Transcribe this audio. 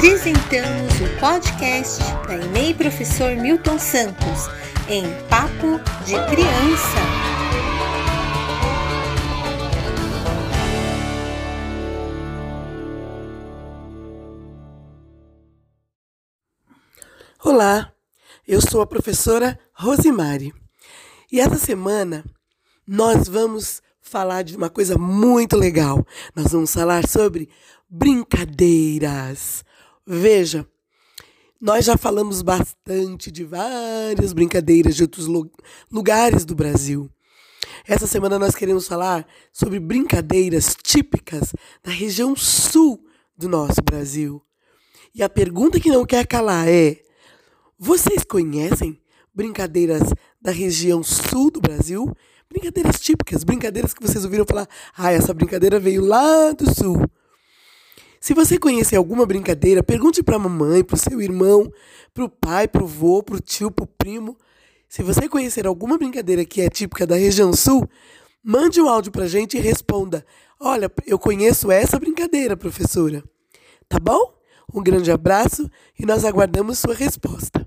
Apresentamos o podcast da EMEI Professor Milton Santos em Papo de Criança. Olá, eu sou a professora Rosimari e essa semana nós vamos falar de uma coisa muito legal. Nós vamos falar sobre brincadeiras. Veja, nós já falamos bastante de várias brincadeiras de outros lugares do Brasil. Essa semana nós queremos falar sobre brincadeiras típicas da região sul do nosso Brasil. E a pergunta que não quer calar é: vocês conhecem brincadeiras da região sul do Brasil? Brincadeiras típicas, brincadeiras que vocês ouviram falar, ah, essa brincadeira veio lá do sul. Se você conhecer alguma brincadeira, pergunte para a mamãe, para o seu irmão, para o pai, para o vô, para o tio, para o primo. Se você conhecer alguma brincadeira que é típica da região sul, mande um áudio para a gente e responda: Olha, eu conheço essa brincadeira, professora. Tá bom? Um grande abraço e nós aguardamos sua resposta.